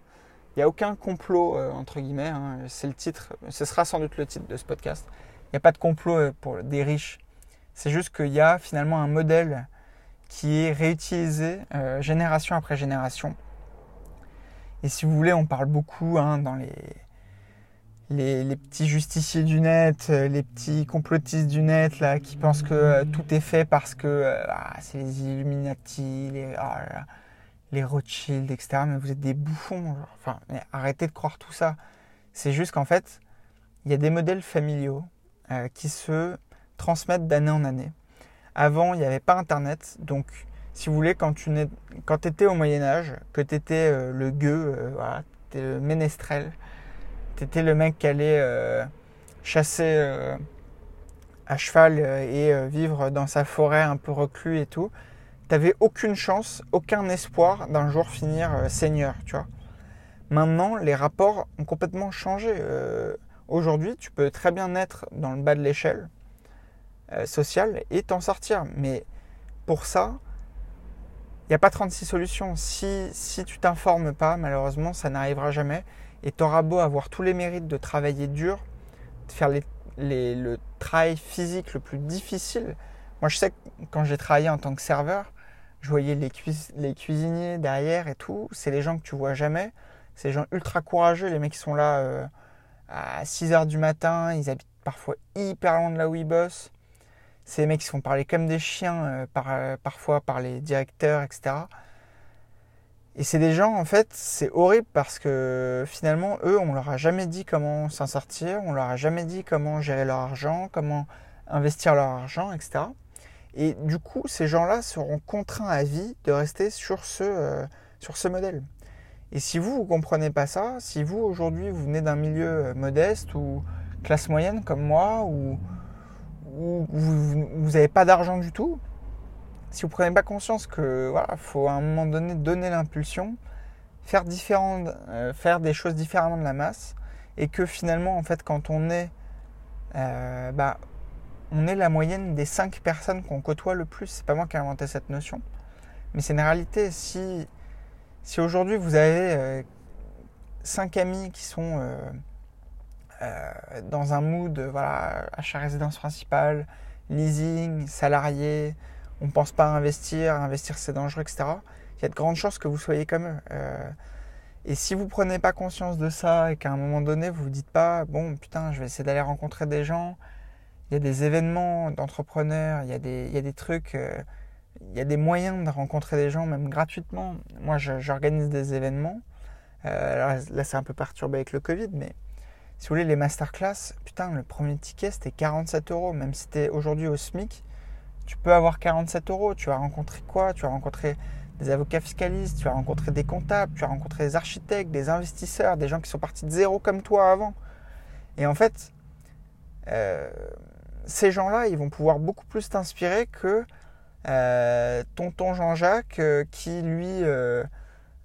Il n'y a aucun complot, euh, entre guillemets, hein. c'est le titre, ce sera sans doute le titre de ce podcast. Il n'y a pas de complot euh, pour des riches. C'est juste qu'il y a finalement un modèle qui est réutilisé euh, génération après génération. Et si vous voulez, on parle beaucoup hein, dans les, les, petits justiciers du net, les petits complotistes du net là, qui pensent que tout est fait parce que ah, c'est les Illuminati, les, ah les Rothschild, etc. Mais vous êtes des bouffons. Enfin, arrêtez de croire tout ça. C'est juste qu'en fait, il y a des modèles familiaux euh, qui se transmettent d'année en année. Avant, il n'y avait pas Internet. Donc, si vous voulez, quand tu quand étais au Moyen-Âge, que tu étais euh, le gueux, euh, voilà, le ménestrel, tu étais le mec qui allait chasser à cheval et vivre dans sa forêt un peu reclus et tout, t'avais aucune chance, aucun espoir d'un jour finir euh, seigneur, tu vois. Maintenant, les rapports ont complètement changé. Euh, aujourd'hui, tu peux très bien être dans le bas de l'échelle euh, sociale et t'en sortir. Mais pour ça, il n'y a pas 36 solutions. Si, si tu t'informes pas, malheureusement, ça n'arrivera jamais. Et tu auras beau avoir tous les mérites de travailler dur, de faire le travail physique le plus difficile. Moi, je sais que quand j'ai travaillé en tant que serveur, je voyais les, les cuisiniers derrière et tout. C'est les gens que tu vois jamais. C'est des gens ultra courageux. Les mecs qui sont là euh, à 6 h du matin. Ils habitent parfois hyper loin de là où ils bossent. C'est des mecs qui se font parler comme des chiens euh, euh, parfois par les directeurs, etc. Et c'est des gens, en fait, c'est horrible parce que finalement, eux, on leur a jamais dit comment s'en sortir, on leur a jamais dit comment gérer leur argent, comment investir leur argent, etc. Et du coup, ces gens-là seront contraints à vie de rester sur ce, euh, sur ce modèle. Et si vous, vous ne comprenez pas ça, si vous, aujourd'hui, vous venez d'un milieu euh, modeste ou classe moyenne comme moi, ou, vous n'avez pas d'argent du tout, si vous ne prenez pas conscience que voilà, faut à un moment donné donner l'impulsion, faire, euh, faire des choses différemment de la masse, et que finalement, en fait, quand on est bah, on est la moyenne des 5 personnes qu'on côtoie le plus. C'est pas moi qui ai inventé cette notion. Mais c'est une réalité. Si, si aujourd'hui vous avez 5 euh, amis qui sont euh, euh, dans un mood, voilà, achat résidence principale, leasing, salarié, on ne pense pas à investir, investir c'est dangereux, etc. Il y a de grandes chances que vous soyez comme eux. et si vous prenez pas conscience de ça et qu'à un moment donné vous vous dites pas, bon putain, je vais essayer d'aller rencontrer des gens, il y a des événements d'entrepreneurs, il, y a des, il y a des trucs, euh, il y a des moyens de rencontrer des gens, même gratuitement. Moi, j'organise des événements. Euh, là, c'est un peu perturbé avec le Covid, mais si vous voulez, les masterclass, putain, le premier ticket, c'était 47 euros. Même si tu es aujourd'hui au SMIC, tu peux avoir 47 euros. Tu vas rencontrer quoi? Tu vas rencontrer des avocats fiscalistes, tu vas rencontrer des comptables, tu vas rencontrer des architectes, des investisseurs, des gens qui sont partis de zéro comme toi avant. Et en fait, euh, ces gens-là, ils vont pouvoir beaucoup plus t'inspirer que euh, tonton Jean-Jacques euh, qui, lui, euh,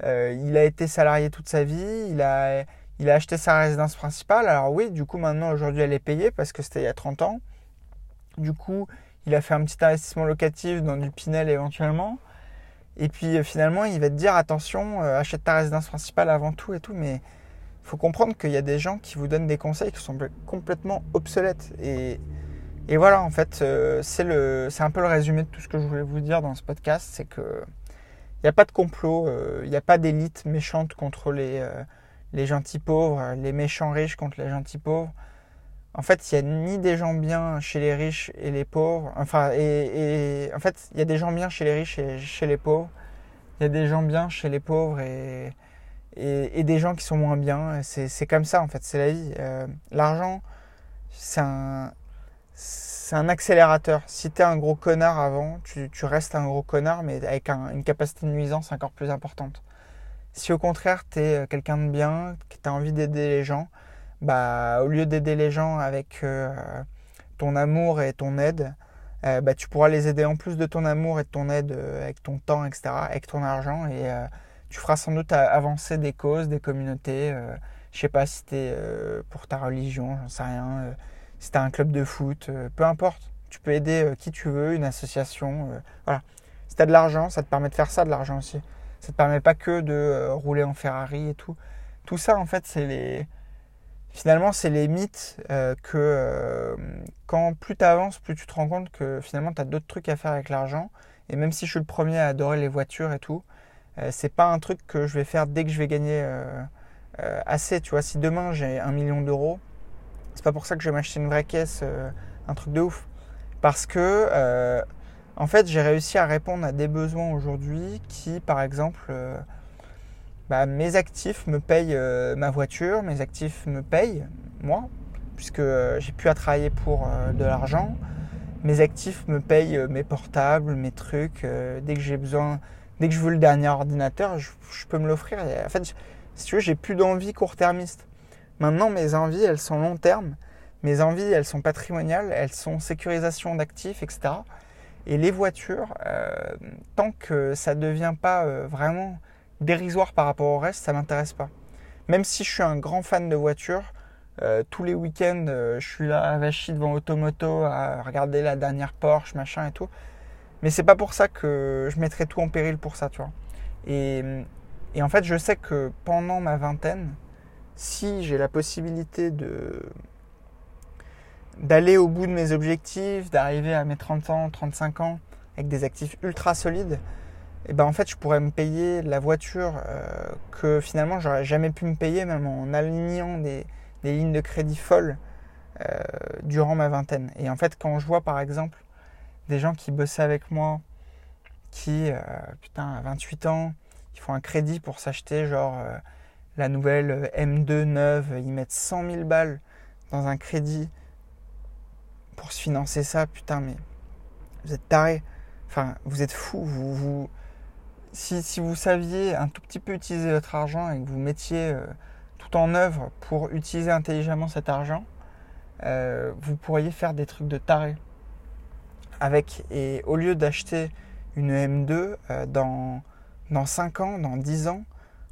il a été salarié toute sa vie, il a, il a acheté sa résidence principale. Alors oui, du coup, maintenant, aujourd'hui, elle est payée parce que c'était il y a 30 ans. Du coup, il a fait un petit investissement locatif dans du Pinel éventuellement. Et puis finalement, il va te dire attention, achète ta résidence principale avant tout et tout, mais il faut comprendre qu'il y a des gens qui vous donnent des conseils qui sont complètement obsolètes. Et, et voilà, en fait, c'est un peu le résumé de tout ce que je voulais vous dire dans ce podcast, c'est que il n'y a pas de complot, il n'y a pas d'élite méchante contre les, les gentils pauvres, les méchants riches contre les gentils pauvres. En fait, il n'y a ni des gens bien chez les riches et les pauvres. Enfin, et, en fait, il y a des gens bien chez les riches et chez les pauvres. Il y a des gens bien chez les pauvres et, et, des gens qui sont moins bien. C'est comme ça, en fait, c'est la vie. Euh, l'argent, c'est un, un accélérateur. Si tu es un gros connard avant, tu, restes un gros connard, mais avec une capacité de nuisance encore plus importante. Si au contraire, tu es euh, quelqu'un de bien, que tu as envie d'aider les gens, bah, au lieu d'aider les gens avec euh, ton amour et ton aide, euh, bah, tu pourras les aider en plus de ton amour et de ton aide avec ton temps, etc., avec ton argent. Et tu feras sans doute avancer des causes, des communautés. je sais pas si tu es pour ta religion, j'en sais rien. Si tu as un club de foot, peu importe. Tu peux aider qui tu veux, une association. voilà. Si tu as de l'argent, ça te permet de faire ça, de l'argent aussi. Ça te permet pas que de euh, rouler en Ferrari et tout. Tout ça, en fait, c'est les. Finalement, c'est les mythes euh, que euh, quand plus tu avances, plus tu te rends compte que finalement, tu as d'autres trucs à faire avec l'argent. Et même si je suis le premier à adorer les voitures et tout, c'est pas un truc que je vais faire dès que je vais gagner assez. Tu vois, si demain j'ai un million d'euros, c'est pas pour ça que je vais m'acheter une vraie caisse, un truc de ouf. Parce que en fait, j'ai réussi à répondre à des besoins aujourd'hui qui, par exemple, euh, bah, mes actifs me payent euh, ma voiture, mes actifs me payent moi, puisque euh, j'ai pu à travailler pour de l'argent. Mes actifs me payent mes portables, mes trucs. dès que j'ai besoin, dès que je veux le dernier ordinateur, je, je peux me l'offrir. En fait, si tu veux, j'ai plus d'envie court-termiste. Maintenant, mes envies, elles sont long terme. Mes envies, elles sont patrimoniales, elles sont sécurisation d'actifs, etc. Et les voitures, euh, tant que ça ne devient pas euh, vraiment dérisoire par rapport au reste, ça m'intéresse pas. Même si je suis un grand fan de voitures, euh, tous les week-ends, je suis là à Vachy devant Automoto à regarder la dernière Porsche, machin et tout. Mais c'est pas pour ça que je mettrais tout en péril pour ça, tu vois. Et en fait, je sais que pendant ma vingtaine, si j'ai la possibilité d'aller au bout de mes objectifs, d'arriver à mes 30 ans, 35 ans avec des actifs ultra solides, et eh ben en fait je pourrais me payer la voiture euh, que finalement j'aurais jamais pu me payer même en alignant des, lignes de crédit folles euh, durant ma vingtaine. Et en fait quand je vois par exemple des gens qui bossaient avec moi qui euh, putain à 28 ans ils font un crédit pour s'acheter genre la nouvelle M2 neuve, ils mettent 100 000 balles dans un crédit pour se financer ça, putain, mais vous êtes taré. Enfin, vous êtes fou. Vous, vous, si, vous saviez un tout petit peu utiliser votre argent et que vous mettiez euh, tout en œuvre pour utiliser intelligemment cet argent, euh, vous pourriez faire des trucs de taré. Avec, et au lieu d'acheter une M2 euh, dans, dans 5 ans, dans 10 ans,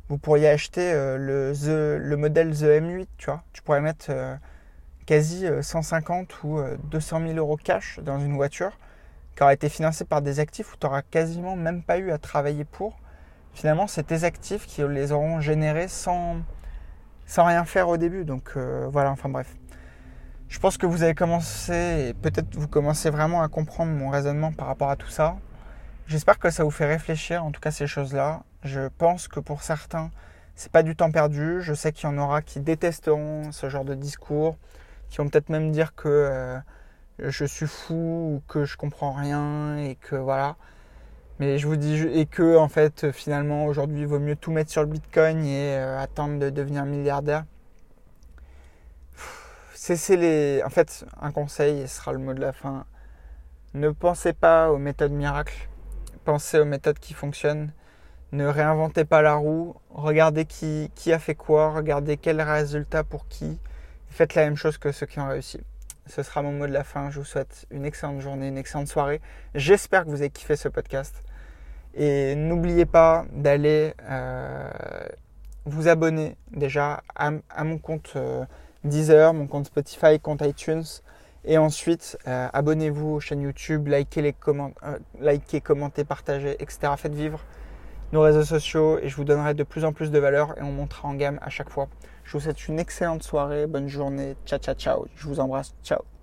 vous pourriez acheter le, le modèle The M8, tu vois. Tu pourrais mettre quasi 150 euh, ou 200 euh, 000 euros cash dans une voiture qui aura été financée par des actifs où tu n'auras quasiment même pas eu à travailler pour. Finalement, c'est tes actifs qui les auront générés sans, sans rien faire au début. Donc euh, voilà, enfin bref. Je pense que vous avez commencé, et peut-être vous commencez vraiment à comprendre mon raisonnement par rapport à tout ça. J'espère que ça vous fait réfléchir, en tout cas ces choses-là. Je pense que pour certains, c'est pas du temps perdu. Je sais qu'il y en aura qui détesteront ce genre de discours, qui vont peut-être même dire que euh, je suis fou ou que je comprends rien et que voilà. Mais je vous dis et que en fait finalement aujourd'hui il vaut mieux tout mettre sur le Bitcoin et euh, attendre de devenir milliardaire. C'est les en fait un conseil et ce sera le mot de la fin. Ne pensez pas aux méthodes miracles. Pensez aux méthodes qui fonctionnent. Ne réinventez pas la roue. Regardez qui, a fait quoi. Regardez quel résultat pour qui. Faites la même chose que ceux qui ont réussi. Ce sera mon mot de la fin. Je vous souhaite une excellente journée, une excellente soirée. J'espère que vous avez kiffé ce podcast. Et n'oubliez pas d'aller euh, vous abonner déjà à, mon compte euh, Deezer, mon compte Spotify, compte iTunes. Et ensuite, euh, abonnez-vous aux chaînes YouTube, likez, les comment- likez, commentez, partagez, etc. Faites vivre nos réseaux sociaux et je vous donnerai de plus en plus de valeur et on montera en gamme à chaque fois. Je vous souhaite une excellente soirée, bonne journée, ciao ciao ciao, je vous embrasse, ciao.